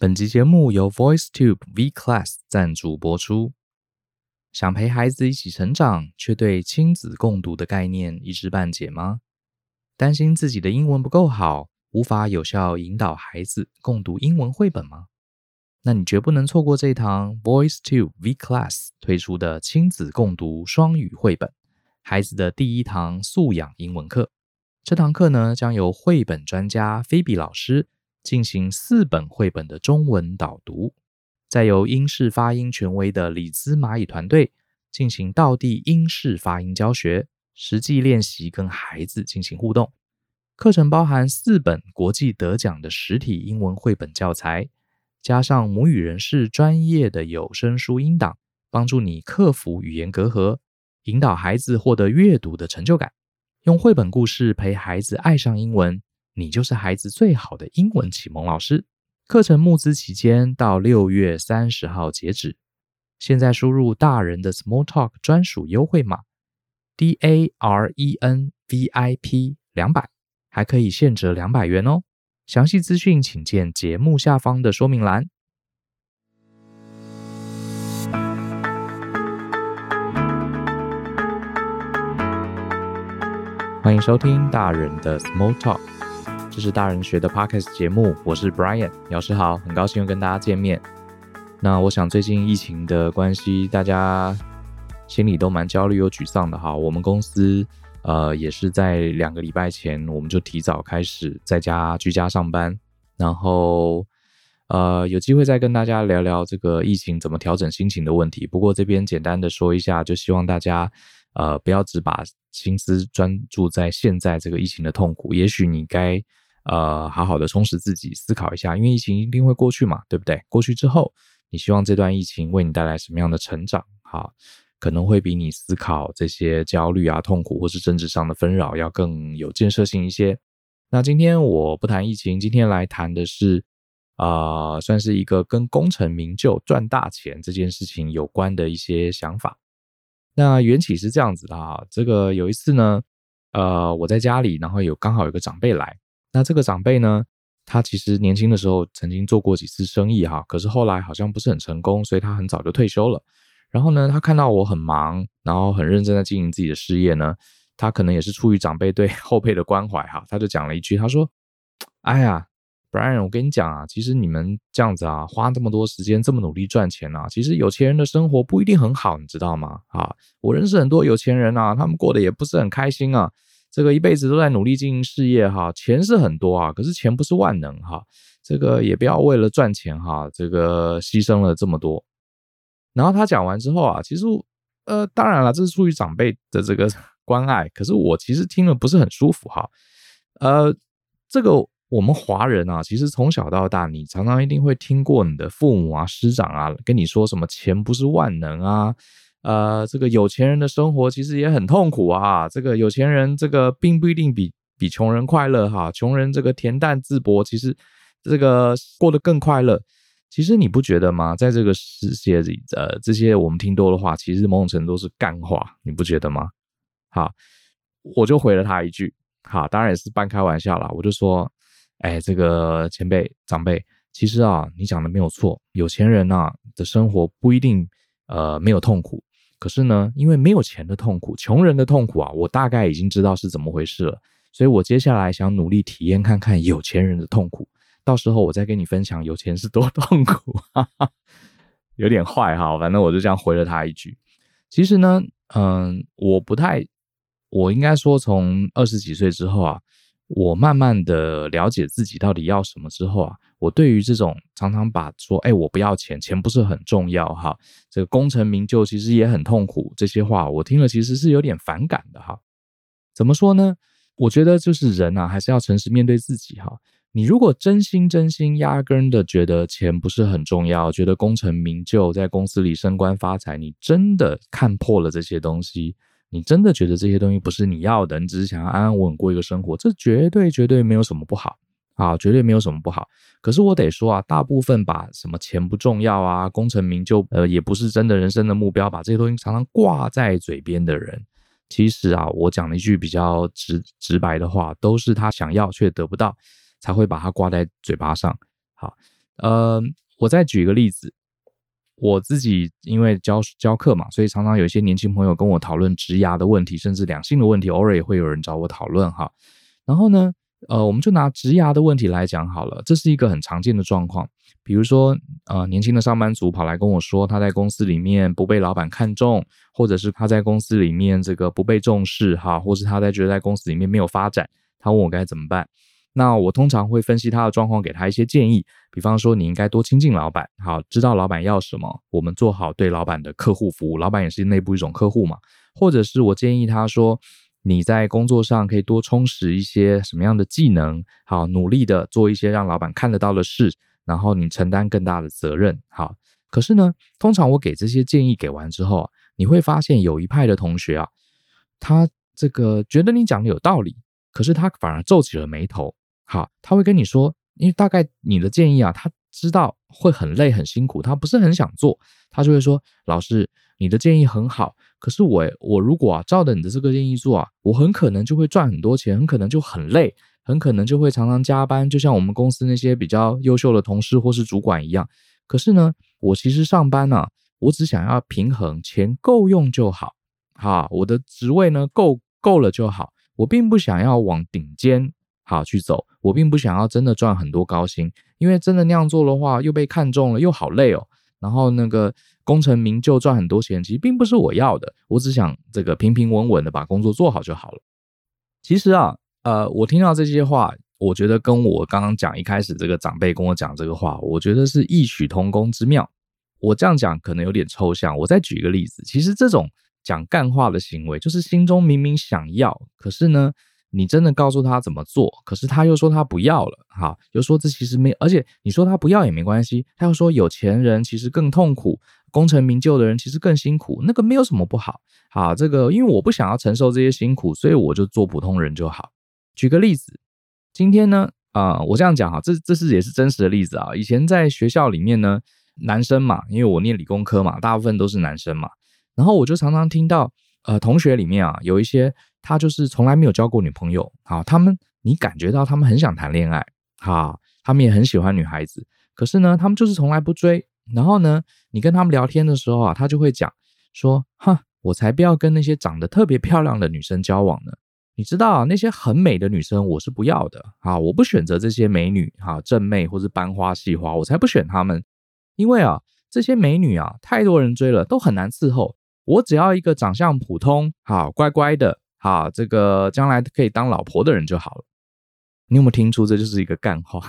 本集节目由 VoiceTube V Class 赞助播出。想陪孩子一起成长，却对亲子共读的概念一知半解吗？担心自己的英文不够好，无法有效引导孩子共读英文绘本吗？那你绝不能错过这堂 VoiceTube V Class 推出的亲子共读双语绘本，孩子的第一堂素养英文课。这堂课呢，将由绘本专家菲比老师。进行四本绘本的中文导读，再由英式发音权威的里兹蚂蚁团队进行道地英式发音教学，实际练习跟孩子进行互动。课程包含四本国际得奖的实体英文绘本教材，加上母语人士专业的有声书音档，帮助你克服语言隔阂，引导孩子获得阅读的成就感。用绘本故事陪孩子爱上英文。你就是孩子最好的英文启蒙老师。课程募资期间到六月三十号截止，现在输入大人的 Small Talk 专属优惠码 D A R E N V I P 两百，还可以现折两百元哦。详细资讯请见节目下方的说明栏。欢迎收听大人的 Small Talk。这是大人学的 Podcast 节目，我是 Brian 老师好，很高兴又跟大家见面。那我想最近疫情的关系，大家心里都蛮焦虑又沮丧的哈。我们公司呃也是在两个礼拜前，我们就提早开始在家居家上班，然后呃有机会再跟大家聊聊这个疫情怎么调整心情的问题。不过这边简单的说一下，就希望大家呃不要只把心思专注在现在这个疫情的痛苦，也许你该。呃，好好的充实自己，思考一下，因为疫情一定会过去嘛，对不对？过去之后，你希望这段疫情为你带来什么样的成长？哈，可能会比你思考这些焦虑啊、痛苦或是政治上的纷扰要更有建设性一些。那今天我不谈疫情，今天来谈的是，啊、算是一个跟功成名就、赚大钱这件事情有关的一些想法。那缘起是这样子的啊，这个有一次呢，呃，我在家里，然后有刚好有个长辈来。那这个长辈呢，他其实年轻的时候曾经做过几次生意哈，可是后来好像不是很成功，所以他很早就退休了。然后呢，他看到我很忙，然后很认真在经营自己的事业呢，他可能也是出于长辈对 后辈的关怀哈，他就讲了一句，他说：“哎呀，Brian，我跟你讲啊，其实你们这样子啊，花这么多时间这么努力赚钱啊，其实有钱人的生活不一定很好，你知道吗？啊，我认识很多有钱人啊，他们过得也不是很开心啊。”这个一辈子都在努力经营事业哈，钱是很多啊，可是钱不是万能哈。这个也不要为了赚钱哈，这个牺牲了这么多。然后他讲完之后啊，其实呃，当然了，这是出于长辈的这个 关爱，可是我其实听了不是很舒服哈。呃，这个我们华人啊，其实从小到大，你常常一定会听过你的父母啊、师长啊跟你说什么钱不是万能啊。呃，这个有钱人的生活其实也很痛苦啊。这个有钱人这个并不一定比比穷人快乐哈。穷人这个恬淡自薄，其实这个过得更快乐。其实你不觉得吗？在这个世界里，呃，这些我们听多的话，其实某种程度是干话，你不觉得吗？好，我就回了他一句，好，当然也是半开玩笑啦。我就说，哎，这个前辈长辈，其实啊，你讲的没有错，有钱人啊的生活不一定呃没有痛苦。可是呢，因为没有钱的痛苦，穷人的痛苦啊，我大概已经知道是怎么回事了。所以我接下来想努力体验看看有钱人的痛苦，到时候我再跟你分享有钱是多痛苦。有点坏哈，反正我就这样回了他一句。其实呢，嗯，我不太，我应该说从二十几岁之后啊，我慢慢的了解自己到底要什么之后啊。我对于这种常常把说，哎，我不要钱，钱不是很重要哈，这个功成名就其实也很痛苦，这些话我听了其实是有点反感的哈。怎么说呢？我觉得就是人啊，还是要诚实面对自己哈。你如果真心真心压根的觉得钱不是很重要，觉得功成名就，在公司里升官发财，你真的看破了这些东西，你真的觉得这些东西不是你要的，你只是想要安安稳稳过一个生活，这绝对绝对没有什么不好。啊，绝对没有什么不好。可是我得说啊，大部分把什么钱不重要啊，功成名就，呃，也不是真的人生的目标，把这些东西常常挂在嘴边的人，其实啊，我讲了一句比较直直白的话，都是他想要却得不到，才会把它挂在嘴巴上。好，呃，我再举一个例子，我自己因为教教课嘛，所以常常有一些年轻朋友跟我讨论职涯的问题，甚至两性的问题，偶尔也会有人找我讨论哈。然后呢，呃，我们就拿职涯的问题来讲好了，这是一个很常见的状况。比如说，呃，年轻的上班族跑来跟我说，他在公司里面不被老板看重，或者是他在公司里面这个不被重视，哈，或是他在觉得在公司里面没有发展，他问我该怎么办。那我通常会分析他的状况，给他一些建议，比方说你应该多亲近老板，好，知道老板要什么，我们做好对老板的客户服务，老板也是内部一种客户嘛。或者是我建议他说，你在工作上可以多充实一些什么样的技能，好，努力的做一些让老板看得到的事。然后你承担更大的责任，好。可是呢，通常我给这些建议给完之后啊，你会发现有一派的同学啊，他这个觉得你讲的有道理，可是他反而皱起了眉头。好，他会跟你说，因为大概你的建议啊，他知道会很累很辛苦，他不是很想做，他就会说，老师，你的建议很好，可是我我如果啊照着你的这个建议做啊，我很可能就会赚很多钱，很可能就很累。很可能就会常常加班，就像我们公司那些比较优秀的同事或是主管一样。可是呢，我其实上班呢、我只想要平衡，钱够用就好。好，我的职位呢够够了就好。我并不想要往顶尖好去走，我并不想要真的赚很多高薪，因为真的那样做的话，又被看中了，又好累哦。然后那个功成名就赚很多钱，其实并不是我要的。我只想这个平平稳稳的把工作做好就好了。其实啊。呃，我听到这些话，我觉得跟我刚刚讲一开始这个长辈跟我讲这个话，我觉得是异曲同工之妙。我这样讲可能有点抽象，我再举一个例子。其实这种讲干话的行为，就是心中明明想要，可是呢，你真的告诉他怎么做，可是他又说他不要了，哈，又说这其实没，而且你说他不要也没关系，他又说有钱人其实更痛苦，功成名就的人其实更辛苦，那个没有什么不好，好，这个因为我不想要承受这些辛苦，所以我就做普通人就好。举个例子，今天呢，啊、我这样讲哈，这这是也是真实的例子啊。以前在学校里面呢，男生嘛，因为我念理工科嘛，大部分都是男生嘛，然后我就常常听到，呃，同学里面啊，有一些他就是从来没有交过女朋友，好，他们你感觉到他们很想谈恋爱，好，他们也很喜欢女孩子，可是呢，他们就是从来不追。然后呢，你跟他们聊天的时候啊，他就会讲说，哈，我才不要跟那些长得特别漂亮的女生交往呢。你知道啊，那些很美的女生我是不要的啊，我不选择这些美女哈，正妹或是班花系花，我才不选她们，因为啊，这些美女啊，太多人追了，都很难伺候。我只要一个长相普通、好乖乖的、好这个将来可以当老婆的人就好了。你有没有听出这就是一个干话？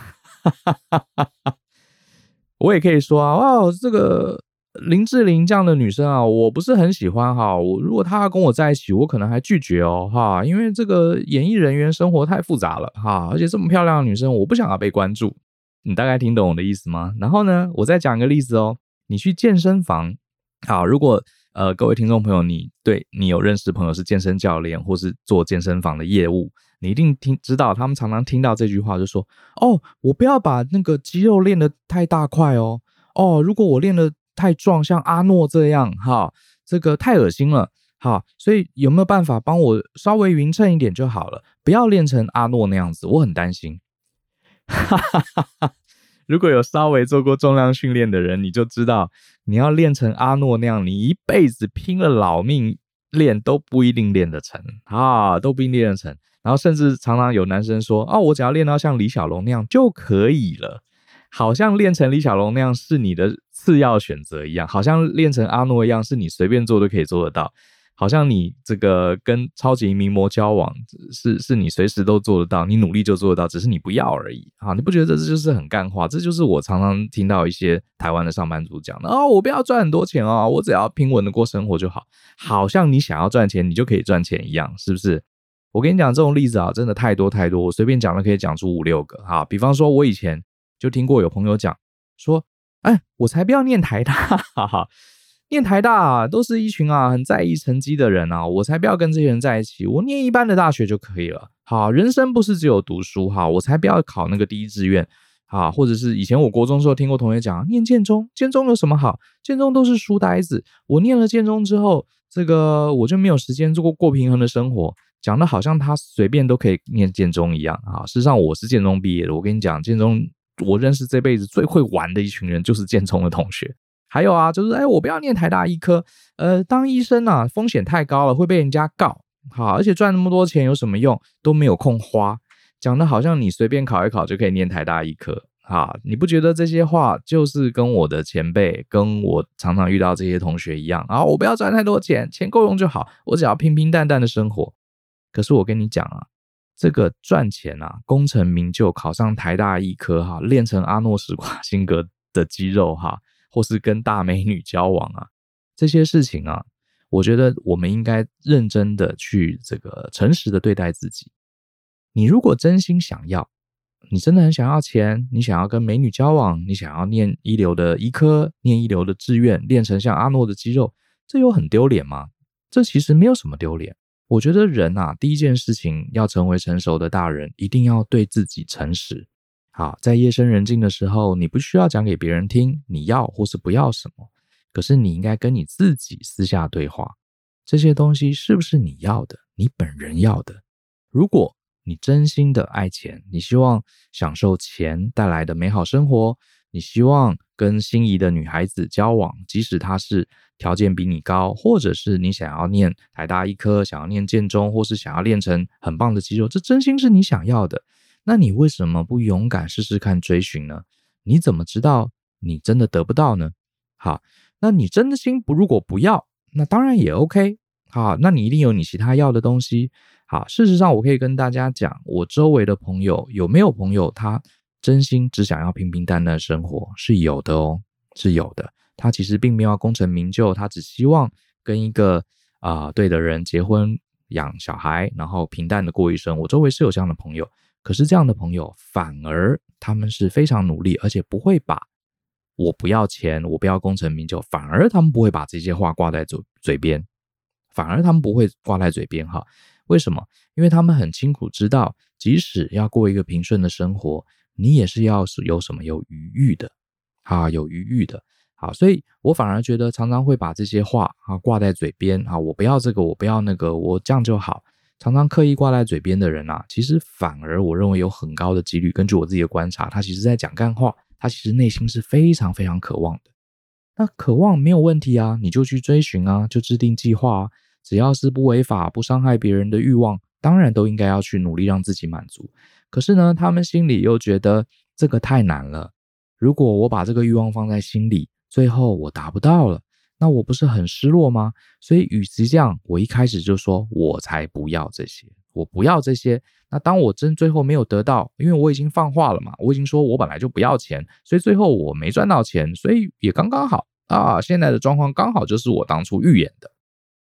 我也可以说啊，哇，这个。林志玲这样的女生啊，我不是很喜欢哈。我如果她要跟我在一起，我可能还拒绝哦哈，因为这个演艺人员生活太复杂了哈，而且这么漂亮的女生，我不想要被关注。你大概听懂我的意思吗？然后呢，我再讲一个例子哦。你去健身房，好，如果呃各位听众朋友，你对你有认识朋友是健身教练或是做健身房的业务，你一定听知道，他们常常听到这句话，就说哦，我不要把那个肌肉练得太大块哦，哦，如果我练得。太壮，像阿诺这样，哈，这个太恶心了，哈，所以有没有办法帮我稍微匀称一点就好了，不要练成阿诺那样子，我很担心。哈哈哈哈，如果有稍微做过重量训练的人，你就知道，你要练成阿诺那样，你一辈子拼了老命练都不一定练得成，啊，都不一定练得成。然后甚至常常有男生说，哦，我只要练到像李小龙那样就可以了。好像练成李小龙那样是你的次要选择一样，好像练成阿诺一样是你随便做都可以做得到，好像你这个跟超级名模交往是是你随时都做得到，你努力就做得到，只是你不要而已啊！你不觉得这就是很干话？这就是我常常听到一些台湾的上班族讲的哦，我不要赚很多钱哦，我只要平稳的过生活就好，好像你想要赚钱，你就可以赚钱一样，是不是？我跟你讲这种例子啊，真的太多太多，我随便讲都可以讲出五六个哈。比方说，我以前。就听过有朋友讲说，哎，我才不要念台大，哈哈，念台大啊，都是一群啊很在意成绩的人啊，我才不要跟这些人在一起，我念一般的大学就可以了。好，人生不是只有读书哈，我才不要考那个第一志愿啊，或者是以前我国中时候听过同学讲，念建中，建中有什么好？建中都是书呆子，我念了建中之后，这个我就没有时间做过过平衡的生活，讲的好像他随便都可以念建中一样啊。事实上我是建中毕业的，我跟你讲，建中。我认识这辈子最会玩的一群人就是建中的同学。还有啊，就是哎，我不要念台大医科，呃，当医生啊，风险太高了，会被人家告。好，而且赚那么多钱有什么用？都没有空花，讲的好像你随便考一考就可以念台大医科。哈，你不觉得这些话就是跟我的前辈，跟我常常遇到这些同学一样啊？我不要赚太多钱，钱够用就好，我只要平平淡淡的生活。可是我跟你讲啊，这个赚钱啊，功成名就，考上台大医科哈，练成阿诺·史瓦辛格的肌肉哈，或是跟大美女交往啊，这些事情啊，我觉得我们应该认真的去这个诚实的对待自己。你如果真心想要。你真的很想要钱，你想要跟美女交往，你想要念一流的医科，念一流的志愿，练成像阿诺的肌肉，这有很丢脸吗？这其实没有什么丢脸。我觉得人啊，第一件事情要成为成熟的大人，一定要对自己诚实。好，在夜深人静的时候，你不需要讲给别人听你要或是不要什么，可是你应该跟你自己私下对话，这些东西是不是你要的？你本人要的？如果你真心的爱钱，你希望享受钱带来的美好生活，你希望跟心仪的女孩子交往，即使她是条件比你高，或者是你想要念台大医科，想要念建中，或是想要练成很棒的肌肉，这真心是你想要的，那你为什么不勇敢试试看追寻呢？你怎么知道你真的得不到呢？好，那你真的心不如果不要，那当然也 OK。好，那你一定有你其他要的东西。好，事实上，我可以跟大家讲，我周围的朋友有没有朋友，他真心只想要平平淡淡生活，是有的哦，是有的。他其实并没有功成名就，他只希望跟一个啊、对的人结婚、养小孩，然后平淡的过一生。我周围是有这样的朋友，可是这样的朋友反而他们是非常努力，而且不会把我不要钱，我不要功成名就，反而他们不会把这些话挂在嘴嘴边，反而他们不会挂在嘴边哈。为什么？因为他们很清楚知道，即使要过一个平顺的生活，你也是要是有什么有余裕的，啊，有余裕的，好，所以我反而觉得常常会把这些话啊挂在嘴边啊，我不要这个，我不要那个，我这样就好。常常刻意挂在嘴边的人啊，其实反而我认为有很高的几率，根据我自己的观察，他其实在讲干话，他其实内心是非常非常渴望的。那渴望没有问题啊，你就去追寻啊，就制定计划啊。只要是不违法、不伤害别人的欲望，当然都应该要去努力让自己满足。可是呢，他们心里又觉得这个太难了。如果我把这个欲望放在心里，最后我达不到了，那我不是很失落吗？所以，与其这样，我一开始就说，我才不要这些，我不要这些。那当我真最后没有得到，因为我已经放话了嘛，我已经说我本来就不要钱，所以最后我没赚到钱，所以也刚刚好啊。现在的状况刚好就是我当初预言的。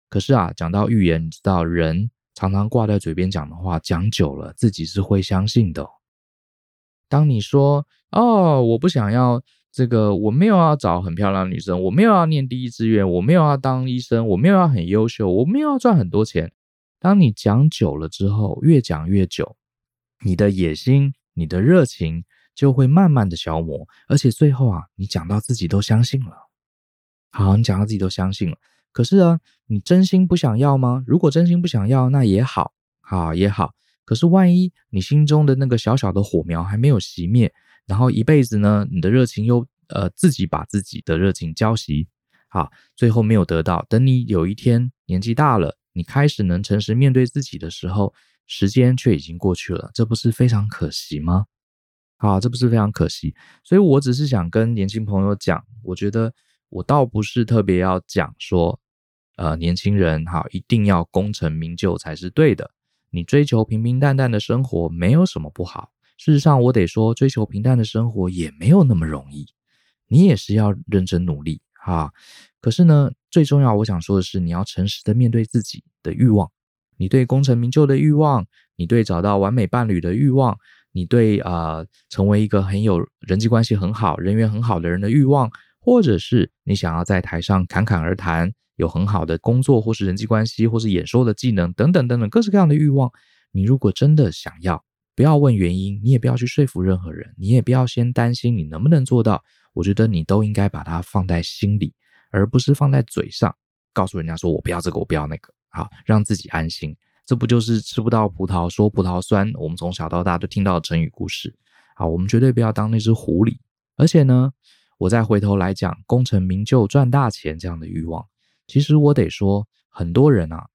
可是啊，讲到预言，你知道，人常常挂在嘴边讲的话，讲久了自己是会相信的。当你说“哦，我不想要这个，我没有要找很漂亮的女生，我没有要念第一志愿，我没有要当医生，我没有要很优秀，我没有要赚很多钱”，当你讲久了之后，越讲越久，你的野心、你的热情就会慢慢的消磨，而且最后啊，你讲到自己都相信了。好，你讲到自己都相信了。可是啊，你真心不想要吗？如果真心不想要，那也好，好也好。可是万一你心中的那个小小的火苗还没有熄灭，然后一辈子呢，你的热情又呃自己把自己的热情浇熄，好，最后没有得到。等你有一天年纪大了，你开始能诚实面对自己的时候，时间却已经过去了，这不是非常可惜吗？好，这不是非常可惜。所以我只是想跟年轻朋友讲，我觉得。我倒不是特别要讲说，呃，年轻人哈，一定要功成名就才是对的。你追求平平淡淡的生活没有什么不好。事实上，我得说，追求平淡的生活也没有那么容易。你也是要认真努力哈。可是呢，最重要，我想说的是，你要诚实的面对自己的欲望，你对功成名就的欲望，你对找到完美伴侣的欲望，你对啊、呃，成为一个很有人际关系很好、人缘很好的人的欲望。或者是你想要在台上侃侃而谈，有很好的工作，或是人际关系，或是演说的技能，等等等等，各式各样的欲望。你如果真的想要，不要问原因，你也不要去说服任何人，你也不要先担心你能不能做到。我觉得你都应该把它放在心里，而不是放在嘴上，告诉人家说我不要这个，我不要那个，好，让自己安心。这不就是吃不到葡萄说葡萄酸？我们从小到大都听到的成语故事。啊，我们绝对不要当那只狐狸。而且呢，我再回头来讲功成名就、赚大钱这样的欲望，其实我得说，很多人啊，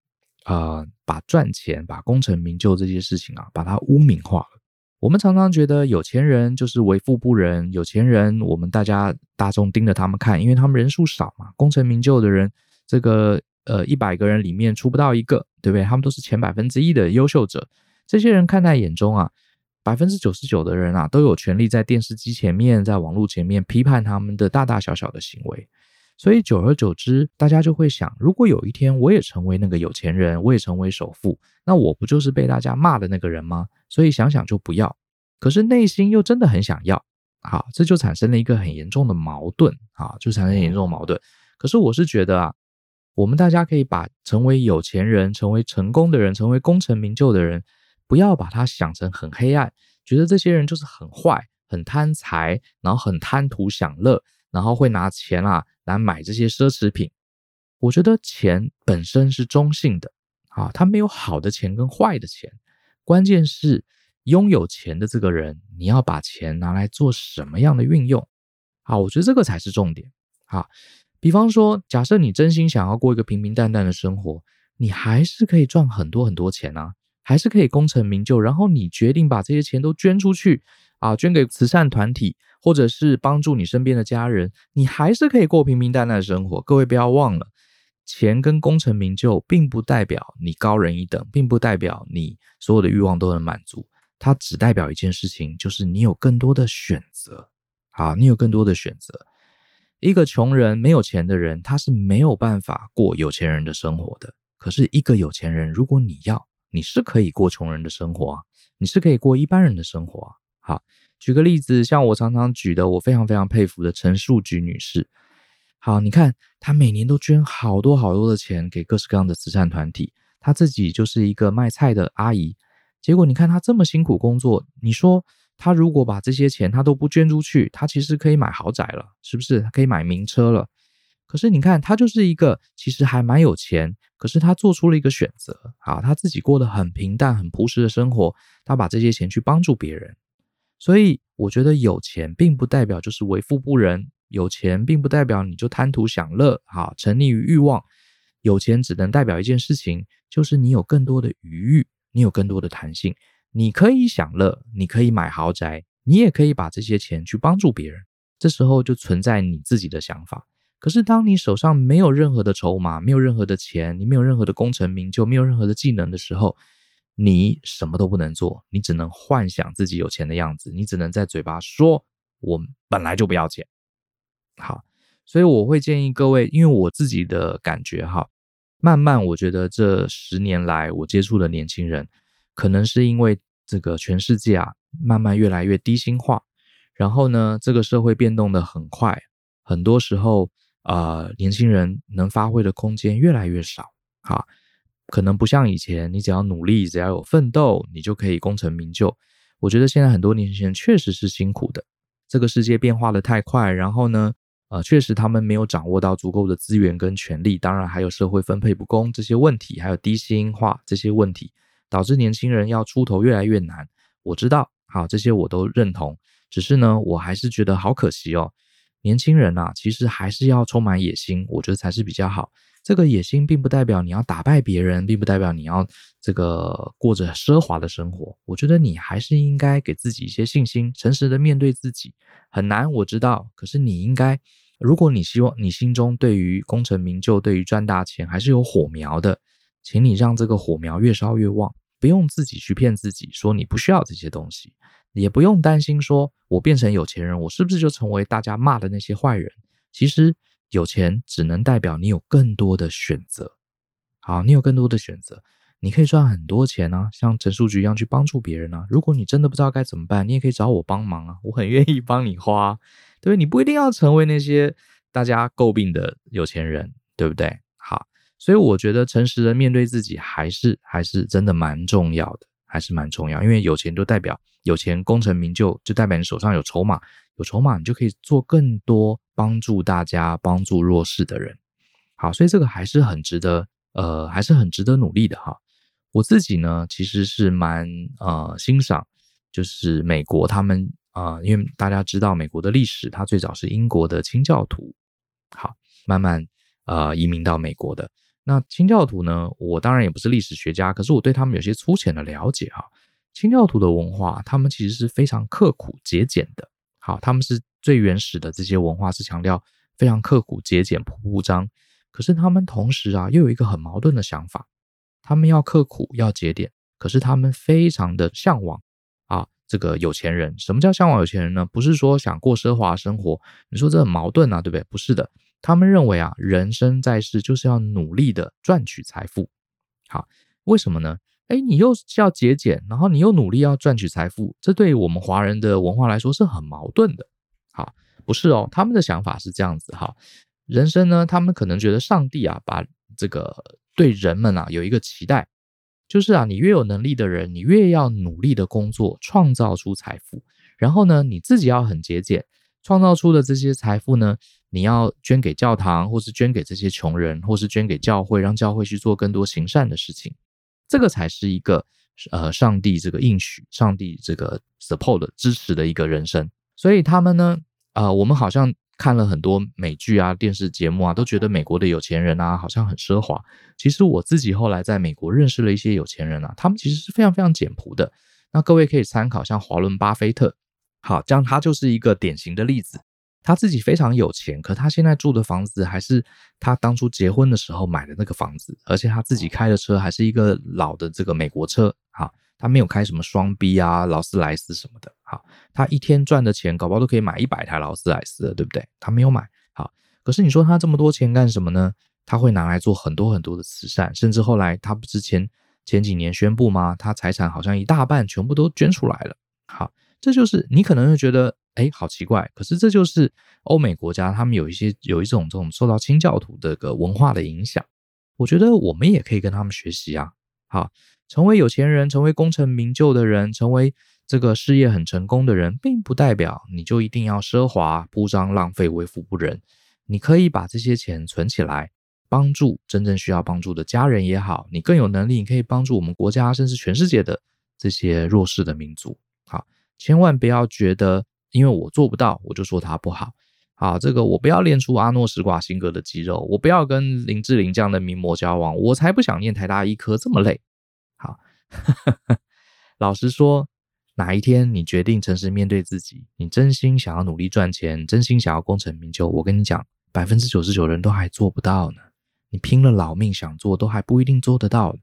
呃，把赚钱、把功成名就这些事情啊，把它污名化了。我们常常觉得有钱人就是为富不仁，有钱人我们大家大众盯着他们看，因为他们人数少嘛，功成名就的人，这个呃一百个人里面出不到一个，对不对？他们都是前百分之一的优秀者，这些人看在眼中啊，百分之九十九的人啊都有权利在电视机前面，在网络前面批判他们的大大小小的行为，所以久而久之，大家就会想，如果有一天我也成为那个有钱人，我也成为首富，那我不就是被大家骂的那个人吗？所以想想就不要。可是内心又真的很想要，好，这就产生了一个很严重的矛盾，啊，就产生严重矛盾。可是我是觉得啊，我们大家可以把成为有钱人、成为成功的人、成为功成名就的人，不要把它想成很黑暗，觉得这些人就是很坏、很贪财，然后很贪图享乐，然后会拿钱啊来买这些奢侈品。我觉得钱本身是中性的，啊，它没有好的钱跟坏的钱，关键是。拥有钱的这个人，你要把钱拿来做什么样的运用？啊，我觉得这个才是重点。啊，比方说，假设你真心想要过一个平平淡淡的生活，你还是可以赚很多很多钱啊，还是可以功成名就。然后你决定把这些钱都捐出去啊，捐给慈善团体，或者是帮助你身边的家人，你还是可以过平平淡淡的生活。各位不要忘了。钱跟功成名就，并不代表你高人一等，并不代表你所有的欲望都能满足。它只代表一件事情，就是你有更多的选择。好，你有更多的选择。一个穷人没有钱的人，他是没有办法过有钱人的生活的。可是，一个有钱人，如果你要，你是可以过穷人的生活，你是可以过一般人的生活。好，举个例子，像我常常举的，我非常非常佩服的陈树菊女士。好，你看她每年都捐好多好多的钱给各式各样的慈善团体，她自己就是一个卖菜的阿姨。结果你看她这么辛苦工作，你说她如果把这些钱她都不捐出去，她其实可以买豪宅了，是不是？他可以买名车了。可是你看她就是一个其实还蛮有钱，可是她做出了一个选择啊，她自己过得很平淡、很朴实的生活，她把这些钱去帮助别人。所以我觉得有钱并不代表就是为富不仁，有钱并不代表你就贪图享乐，好，沉溺于欲望。有钱只能代表一件事情，就是你有更多的余裕。你有更多的弹性，你可以享乐，你可以买豪宅，你也可以把这些钱去帮助别人。这时候就存在你自己的想法。可是当你手上没有任何的筹码，没有任何的钱，你没有任何的功成名就，没有任何的技能的时候，你什么都不能做，你只能幻想自己有钱的样子，你只能在嘴巴说“我本来就不要钱”。好，所以我会建议各位，因为我自己的感觉哈。慢慢，我觉得这十年来我接触的年轻人，可能是因为这个全世界啊，慢慢越来越低薪化，然后呢，这个社会变动得很快，很多时候啊、年轻人能发挥的空间越来越少。哈，可能不像以前，你只要努力，只要有奋斗，你就可以功成名就。我觉得现在很多年轻人确实是辛苦的，这个世界变化得太快，然后呢，呃，确实，他们没有掌握到足够的资源跟权利，当然还有社会分配不公这些问题，还有低薪化这些问题，导致年轻人要出头越来越难。我知道，好，这些我都认同。只是呢，我还是觉得好可惜哦。年轻人啊，其实还是要充满野心，我觉得才是比较好。这个野心并不代表你要打败别人，并不代表你要这个过着奢华的生活。我觉得你还是应该给自己一些信心，诚实的面对自己。很难，我知道，可是你应该。如果你希望你心中对于功成名就、对于赚大钱还是有火苗的，请你让这个火苗越烧越旺，不用自己去骗自己说你不需要这些东西，也不用担心说我变成有钱人，我是不是就成为大家骂的那些坏人？其实有钱只能代表你有更多的选择。好，你有更多的选择，你可以赚很多钱啊，像陈树菊一样去帮助别人啊。如果你真的不知道该怎么办，你也可以找我帮忙啊，我很愿意帮你花。对，你不一定要成为那些大家诟病的有钱人，对不对？好，所以我觉得诚实的面对自己还是还是真的蛮重要的，还是蛮重要。因为有钱就代表有钱，功成名就就代表你手上有筹码，有筹码你就可以做更多帮助大家、帮助弱势的人。好，所以这个还是很值得，呃，还是很值得努力的哈。我自己呢，其实是蛮呃欣赏，就是美国他们。啊、因为大家知道美国的历史，它最早是英国的清教徒，好，慢慢呃移民到美国的。那清教徒呢，我当然也不是历史学家，可是我对他们有些粗浅的了解哈。清教徒的文化，他们其实是非常刻苦节俭的。好，他们是最原始的这些文化是强调非常刻苦节俭、朴朴张。可是他们同时啊，又有一个很矛盾的想法：他们要刻苦、要节俭，可是他们非常的向往啊，这个有钱人。什么叫向往有钱人呢？不是说想过奢华生活。你说这很矛盾啊，对不对？不是的，他们认为啊，人生在世就是要努力的赚取财富。好，为什么呢？哎，你又是要节俭，然后你又努力要赚取财富，这对于我们华人的文化来说是很矛盾的。好，不是哦，他们的想法是这样子哈。人生呢，他们可能觉得上帝啊，把这个对人们啊有一个期待，就是啊，你越有能力的人，你越要努力的工作，创造出财富，然后呢，你自己要很节俭，创造出的这些财富呢，你要捐给教堂，或是捐给这些穷人，或是捐给教会，让教会去做更多行善的事情。这个才是一个呃，上帝这个应许，上帝这个 support 支持的一个人生。所以他们呢，呃，我们好像看了很多美剧啊、电视节目啊，都觉得美国的有钱人啊，好像很奢华。其实我自己后来在美国认识了一些有钱人啊，他们其实是非常非常简朴的。那各位可以参考像华伦巴菲特，好，这样他就是一个典型的例子。他自己非常有钱，可他现在住的房子还是他当初结婚的时候买的那个房子，而且他自己开的车还是一个老的这个美国车，哈，他没有开什么双 B 啊、劳斯莱斯什么的，哈，他一天赚的钱，搞不好都可以买一百台劳斯莱斯了，对不对？他没有买，好，可是你说他这么多钱干什么呢？他会拿来做很多很多的慈善，甚至后来他不之前前几年宣布吗？他财产好像一大半全部都捐出来了，好，这就是你可能会觉得。哎，好奇怪！可是这就是欧美国家，他们有一些有一种这种受到清教徒的个文化的影响。我觉得我们也可以跟他们学习啊。好，成为有钱人，成为功成名就的人，成为这个事业很成功的人，并不代表你就一定要奢华、铺张、浪费、为富不仁。你可以把这些钱存起来，帮助真正需要帮助的家人也好。你更有能力，你可以帮助我们国家，甚至全世界的这些弱势的民族。千万不要觉得。因为我做不到，我就说他不好。好，这个我不要练出阿诺史瓦辛格的肌肉，我不要跟林志玲这样的名模交往，我才不想念台大医科这么累。好，老实说，哪一天你决定诚实面对自己，你真心想要努力赚钱，真心想要功成名就，我跟你讲，百分之九十九人都还做不到呢。你拼了老命想做，都还不一定做得到。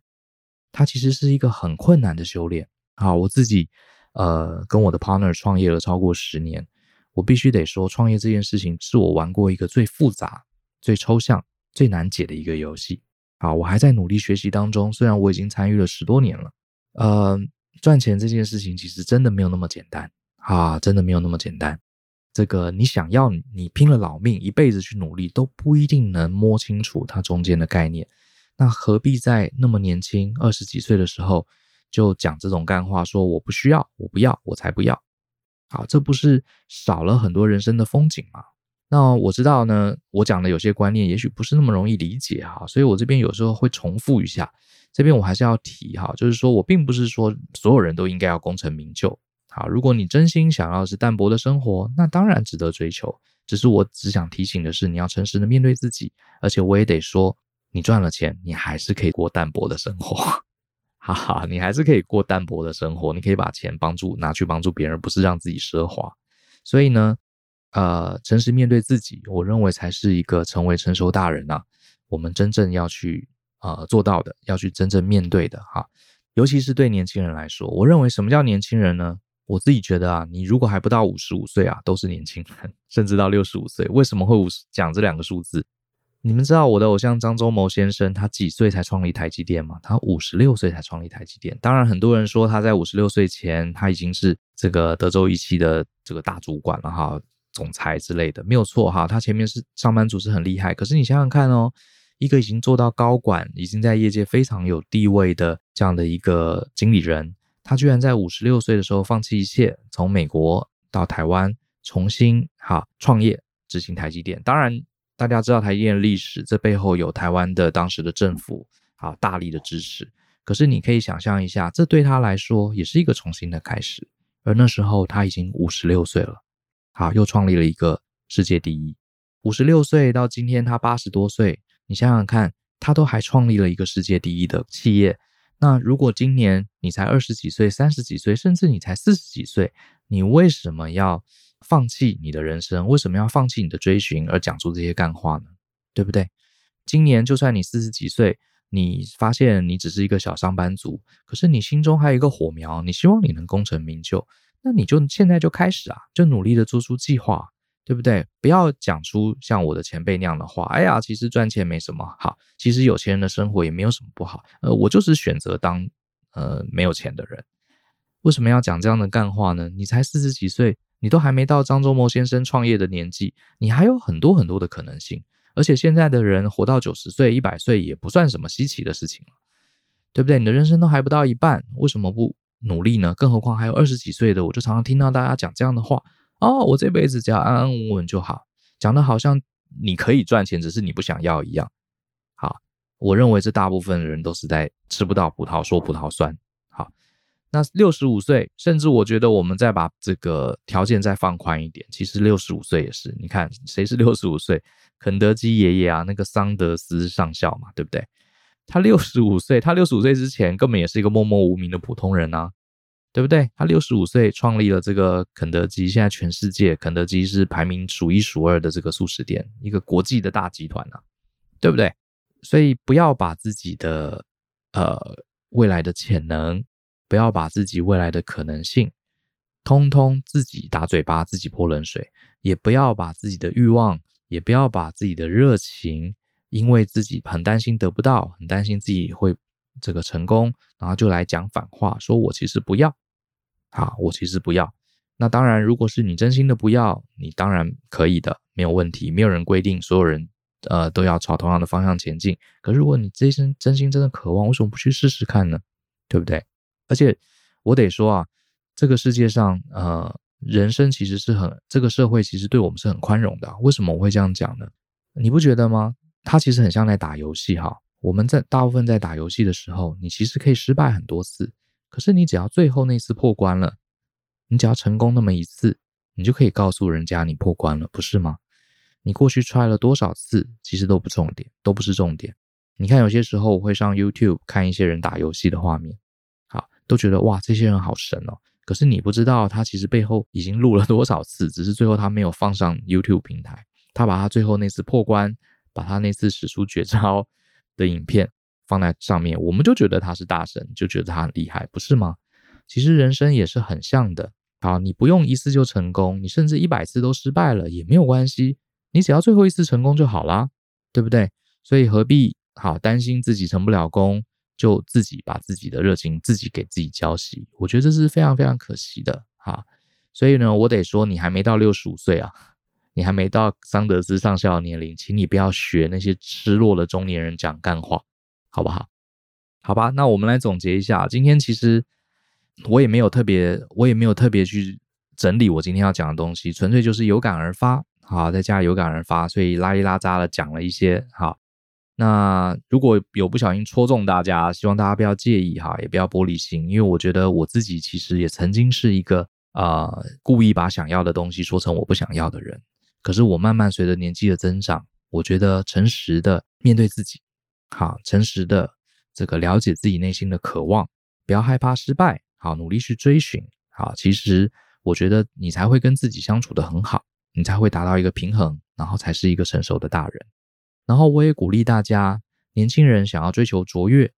它其实是一个很困难的修炼。好，我自己。呃，跟我的 partner 创业了超过十年，我必须得说，创业这件事情是我玩过一个最复杂、最抽象、最难解的一个游戏。好，我还在努力学习当中，虽然我已经参与了十多年了。呃，赚钱这件事情其实真的没有那么简单啊，真的没有那么简单。这个你想要，你拼了老命一辈子去努力，都不一定能摸清楚它中间的概念。那何必在那么年轻，二十几岁的时候，就讲这种干话，说我不需要，我不要，我才不要。好，这不是少了很多人生的风景吗？那我知道呢，我讲的有些观念也许不是那么容易理解哈，所以我这边有时候会重复一下。这边我还是要提哈，就是说我并不是说所有人都应该要功成名就。好，如果你真心想要是淡泊的生活，那当然值得追求。只是我只想提醒的是，你要诚实的面对自己，而且我也得说，你赚了钱，你还是可以过淡泊的生活。哈哈，你还是可以过淡泊的生活，你可以把钱帮助拿去帮助别人，不是让自己奢华。所以呢，呃，诚实面对自己，我认为才是一个成为成熟大人呐、啊，我们真正要去呃做到的，要去真正面对的哈。尤其是对年轻人来说，我认为什么叫年轻人呢？我自己觉得啊，你如果还不到五十五岁啊，都是年轻人，甚至到六十五岁，为什么会五十讲这两个数字？你们知道我的偶像张忠谋先生，他几岁才创立台积电吗？他五十六岁才创立台积电。当然，很多人说他在五十六岁前，他已经是这个德州仪器的这个大主管了哈，总裁之类的，没有错哈。他前面是上班族是很厉害，可是你想想看哦，一个已经做到高管，已经在业界非常有地位的这样的一个经理人，他居然在五十六岁的时候放弃一切，从美国到台湾重新哈创业，执行台积电。当然。大家知道台积电历史，这背后有台湾的当时的政府啊大力的支持。可是你可以想象一下，这对他来说也是一个重新的开始。而那时候他已经五十六岁了，好，又创立了一个世界第一。五十六岁到今天他八十多岁，你想想看，他都还创立了一个世界第一的企业。那如果今年你才二十几岁、三十几岁，甚至你才四十几岁，你为什么要放弃你的人生？为什么要放弃你的追寻而讲出这些干话呢？对不对？今年就算你四十几岁，你发现你只是一个小上班族，可是你心中还有一个火苗，你希望你能功成名就，那你就现在就开始啊，就努力的做出计划。对不对？不要讲出像我的前辈那样的话。哎呀，其实赚钱没什么好，其实有钱人的生活也没有什么不好。呃，我就是选择当呃没有钱的人。为什么要讲这样的干话呢？你才四十几岁，你都还没到张忠谋先生创业的年纪，你还有很多很多的可能性。而且现在的人活到九十岁、一百岁也不算什么稀奇的事情了，对不对？你的人生都还不到一半，为什么不努力呢？更何况还有二十几岁的，我就常常听到大家讲这样的话。哦，我这辈子只要安安稳稳就好，讲的好像你可以赚钱，只是你不想要一样。好，我认为这大部分的人都是在吃不到葡萄说葡萄酸。那六十五岁，甚至我觉得我们再把这个条件再放宽一点，其实六十五岁也是。你看谁是六十五岁？肯德基爷爷啊，那个桑德斯上校嘛，对不对？他六十五岁，他六十五岁之前根本也是一个默默无名的普通人啊。对不对？他六十五岁创立了这个肯德基，现在全世界肯德基是排名数一数二的这个速食店，一个国际的大集团啊，对不对？所以不要把自己的呃未来的潜能，不要把自己未来的可能性，通通自己打嘴巴，自己泼冷水，也不要把自己的欲望，也不要把自己的热情，因为自己很担心得不到，很担心自己会。这个成功，然后就来讲反话，说我其实不要，好，我其实不要。那当然，如果是你真心的不要，你当然可以的，没有问题。没有人规定所有人呃都要朝同样的方向前进。可是如果你这一生真心真的渴望，为什么不去试试看呢？对不对？而且我得说啊，这个世界上呃，人生其实是很，这个社会其实对我们是很宽容的。为什么我会这样讲呢？你不觉得吗？它其实很像在打游戏哈。我们在大部分在打游戏的时候，你其实可以失败很多次，可是你只要最后那次破关了，你只要成功那么一次，你就可以告诉人家你破关了，不是吗？你过去踹了多少次，其实都不重点，都不是重点。你看有些时候我会上 YouTube 看一些人打游戏的画面，都觉得哇，这些人好神哦。可是你不知道他其实背后已经录了多少次，只是最后他没有放上 YouTube 平台，他把他最后那次破关，把他那次使出绝招。的影片放在上面，我们就觉得他是大神，就觉得他很厉害，不是吗？其实人生也是很像的。好，你不用一次就成功，你甚至一百次都失败了也没有关系，你只要最后一次成功就好啦，对不对？所以何必好担心自己成不了功，就自己把自己的热情自己给自己浇熄？我觉得这是非常非常可惜的。哈，所以呢，我得说，你还没到六十五岁啊。你还没到桑德斯上校的年龄，请你不要学那些失落的中年人讲干话，好不好？好吧，那我们来总结一下。今天其实我也没有特别，我也没有特别去整理我今天要讲的东西，纯粹就是有感而发。好，在家有感而发，所以拉里拉杂的讲了一些。好，那如果有不小心戳中大家，希望大家不要介意哈，也不要玻璃心，因为我觉得我自己其实也曾经是一个啊、呃，故意把想要的东西说成我不想要的人。可是我慢慢随着年纪的增长，我觉得诚实的面对自己，好，诚实的这个了解自己内心的渴望，不要害怕失败，好，努力去追寻，好，其实我觉得你才会跟自己相处得很好，你才会达到一个平衡，然后才是一个成熟的大人。然后我也鼓励大家，年轻人想要追求卓越，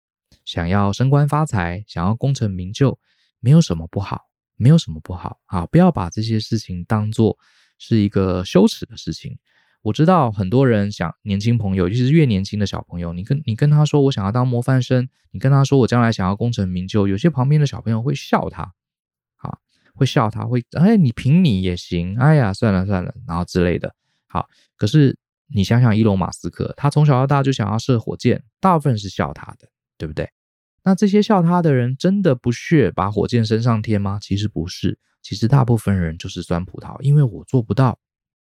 想要升官发财，想要功成名就，没有什么不好，没有什么不好，啊，不要把这些事情当做是一个羞耻的事情。我知道很多人想，年轻朋友，尤其是越年轻的小朋友，你跟你跟他说我想要当模范生，你跟他说我将来想要功成名就，有些旁边的小朋友会笑他，啊，会笑他，会哎，你凭你也行，哎呀，算了算了，然后之类的。好，可是你想想，伊隆马斯克，他从小到大就想要射火箭，大部分是笑他的，对不对？那这些笑他的人，真的不屑把火箭升上天吗？其实不是。其实大部分人就是酸葡萄，因为我做不到。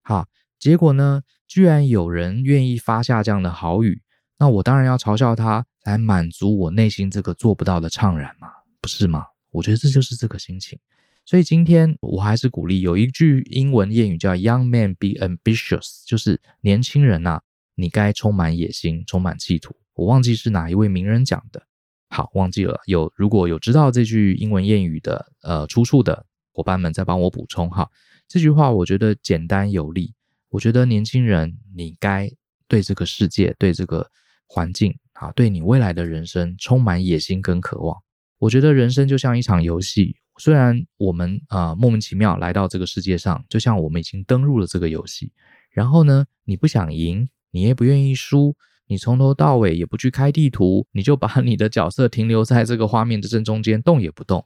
哈，结果呢，居然有人愿意发下这样的豪语，那我当然要嘲笑他，来满足我内心这个做不到的怅然嘛，不是吗？我觉得这就是这个心情。所以今天我还是鼓励，有一句英文谚语叫 “Young man be ambitious”，就是年轻人呐、啊，你该充满野心，充满企图。我忘记是哪一位名人讲的，好，忘记了。有如果有知道这句英文谚语的呃出处的伙伴们，再帮我补充哈。这句话我觉得简单有力。我觉得年轻人，你该对这个世界、对这个环境啊，对你未来的人生充满野心跟渴望。我觉得人生就像一场游戏，虽然我们啊、莫名其妙来到这个世界上，就像我们已经登入了这个游戏，然后呢，你不想赢，你也不愿意输。你从头到尾也不去开地图，你就把 你的角色停留在这个画面的正中间，动也不动。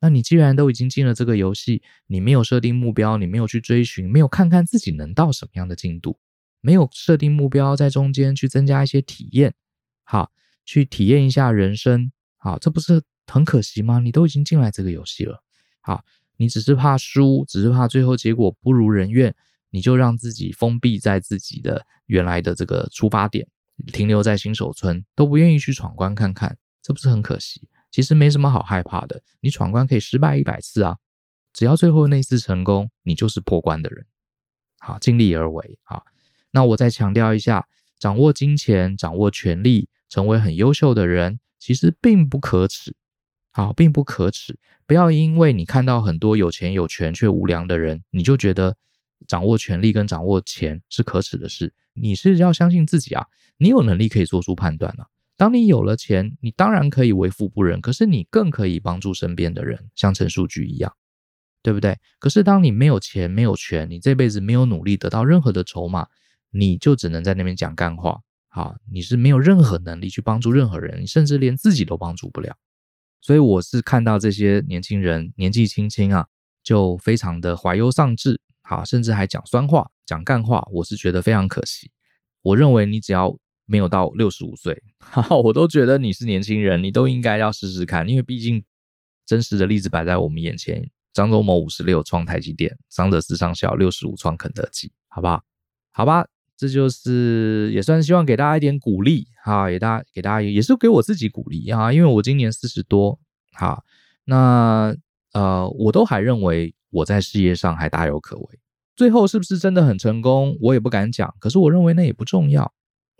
那你既然都已经进了这个游戏，你没有设定目标，你没有去追寻，没有看看自己能到什么样的进度，没有设定目标，在中间去增加一些体验，好，去体验一下人生，好，这不是很可惜吗？你都已经进来这个游戏了，好，你只是怕输，只是怕最后结果不如人愿，你就让自己封闭在自己的原来的这个出发点。停留在新手村，都不愿意去闯关看看，这不是很可惜？其实没什么好害怕的，你闯关可以失败一百次啊，只要最后那次成功，你就是破关的人。好，尽力而为。啊，那我再强调一下，掌握金钱、掌握权力，成为很优秀的人，其实并不可耻。好，并不可耻。不要因为你看到很多有钱有权却无良的人，你就觉得掌握权力跟掌握钱是可耻的事。你是要相信自己啊。你有能力可以做出判断了。当你有了钱，你当然可以为富不仁，可是你更可以帮助身边的人，像陈树菊一样，对不对？可是当你没有钱、没有权，你这辈子没有努力得到任何的筹码，你就只能在那边讲干话。好，你是没有任何能力去帮助任何人，你甚至连自己都帮助不了。所以我是看到这些年轻人年纪轻轻啊，就非常的怀忧丧志，好，甚至还讲酸话、讲干话，我是觉得非常可惜。我认为你只要没有到六十五岁，哈哈，我都觉得你是年轻人，你都应该要试试看，因为毕竟真实的例子摆在我们眼前。张忠谋五十六创台积电，桑德斯上校六十五创肯德基，好不好？好吧，这就是也算希望给大家一点鼓励，哈，也大给大家也是给我自己鼓励啊，因为我今年四十多，哈，那呃，我都还认为我在事业上还大有可为。最后是不是真的很成功？我也不敢讲。可是我认为那也不重要。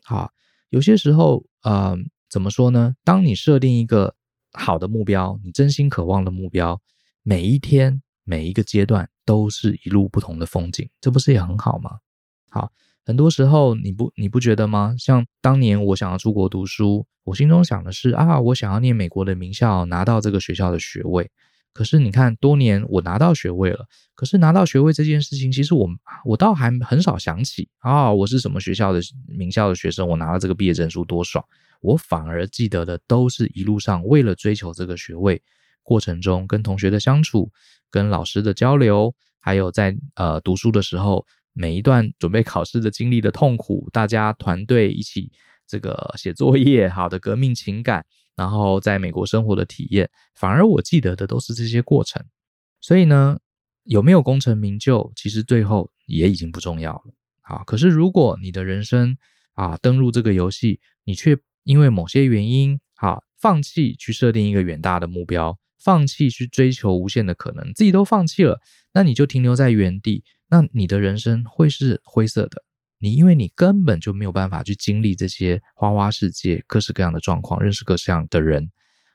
哈，有些时候，呃，怎么说呢？当你设定一个好的目标，你真心渴望的目标，每一天、每一个阶段都是一路不同的风景，这不是也很好吗？好，很多时候你不你不觉得吗？像当年我想要出国读书，我心中想的是啊，我想要念美国的名校，拿到这个学校的学位。可是你看，多年我拿到学位了。可是拿到学位这件事情，其实我我倒还很少想起啊，我是什么学校的名校的学生，我拿了这个毕业证书多爽。我反而记得的都是一路上为了追求这个学位过程中跟同学的相处、跟老师的交流，还有在呃读书的时候每一段准备考试的经历的痛苦，大家团队一起这个写作业，好的革命情感。然后在美国生活的体验，反而我记得的都是这些过程。所以呢，有没有功成名就，其实最后也已经不重要了。啊，可是如果你的人生啊登入这个游戏，你却因为某些原因，啊放弃去设定一个远大的目标，放弃去追求无限的可能，自己都放弃了，那你就停留在原地，那你的人生会是灰色的。你因为你根本就没有办法去经历这些花花世界、各式各样的状况，认识各式各样的人，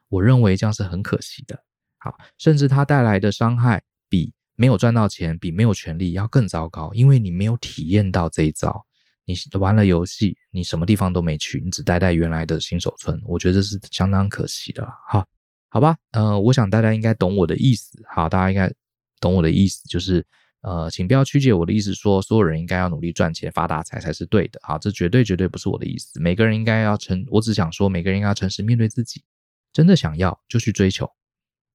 我认为这样是很可惜的。好，甚至它带来的伤害比没有赚到钱、比没有权利要更糟糕，因为你没有体验到这一招。你玩了游戏，你什么地方都没去，你只待在原来的新手村，我觉得这是相当可惜的。好，好吧，呃，我想大家应该懂我的意思。好，大家应该懂我的意思，就是。呃，请不要曲解我的意思，说所有人应该要努力赚钱发大财才是对的。好，这绝对绝对不是我的意思。每个人应该要诚，我只想说，每个人应该要诚实面对自己，真的想要就去追求，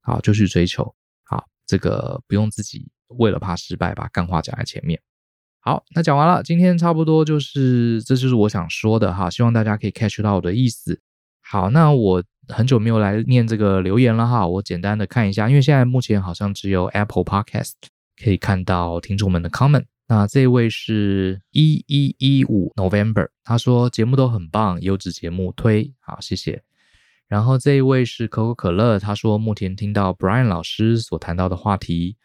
好，就去追求。好，这个不用自己为了怕失败把干话讲在前面。好，那讲完了，今天差不多就是这就是我想说的哈，希望大家可以 catch 到我的意思。好，那我很久没有来念这个留言了哈，我简单的看一下，因为现在目前好像只有 Apple Podcast。可以看到听众们的 comment。那这位是一一一五 November，他说节目都很棒，优质节目推，好谢谢。然后这一位是可口可乐，他说目前听到 Brian 老师所谈到的话题，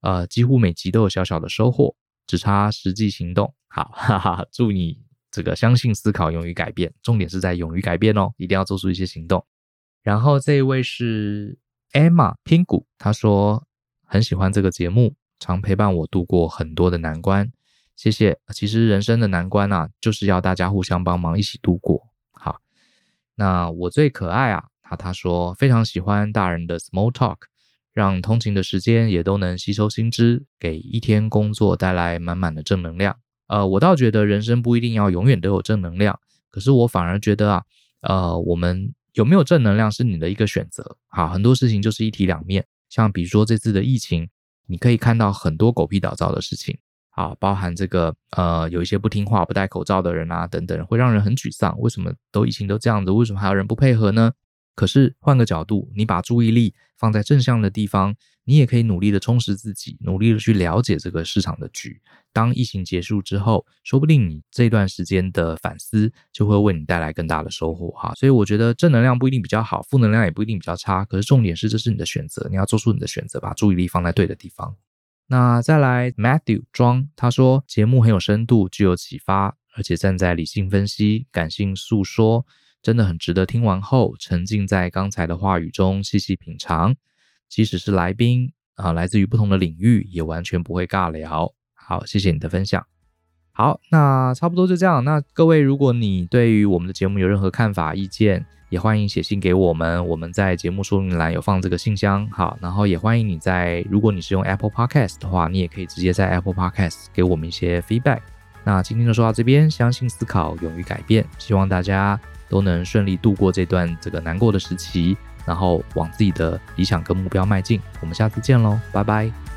呃，几乎每集都有小小的收获，只差实际行动。好，哈哈，祝你这个相信、思考、勇于改变，重点是在勇于改变哦，一定要做出一些行动。然后这一位是 Emma 拼谷，他说很喜欢这个节目，常陪伴我度过很多的难关，谢谢。其实人生的难关啊，就是要大家互相帮忙，一起度过。好。那我最可爱啊，他他说非常喜欢大人的 small talk，让通勤的时间也都能吸收新知，给一天工作带来满满的正能量。呃，我倒觉得人生不一定要永远都有正能量，可是我反而觉得啊，呃，我们有没有正能量是你的一个选择。好，很多事情就是一体两面，像比如说这次的疫情，你可以看到很多狗屁倒灶的事情。啊，包含这个呃，有一些不听话、不戴口罩的人啊，等等，会让人很沮丧。为什么都疫情都这样子？为什么还有人不配合呢？可是换个角度，你把注意力放在正向的地方，你也可以努力的充实自己，努力的去了解这个市场的局。当疫情结束之后，说不定你这段时间的反思就会为你带来更大的收获哈。所以我觉得正能量不一定比较好，负能量也不一定比较差。可是重点是，这是你的选择，你要做出你的选择，把注意力放在对的地方。那再来，Matthew 庄他说节目很有深度，具有启发，而且站在理性分析、感性诉说，真的很值得听完后沉浸在刚才的话语中细细品尝。即使是来宾啊，来自于不同的领域，也完全不会尬聊。好，谢谢你的分享。好，那差不多就这样。那各位，如果你对于我们的节目有任何看法、意见，也欢迎写信给我们。我们在节目说明栏有放这个信箱。好，然后也欢迎你在，如果你是用 Apple Podcast 的话，你也可以直接在 Apple Podcast 给我们一些 feedback。那今天就说到这边，相信、思考、勇于改变，希望大家都能顺利度过这段这个难过的时期，然后往自己的理想跟目标迈进。我们下次见喽，拜拜。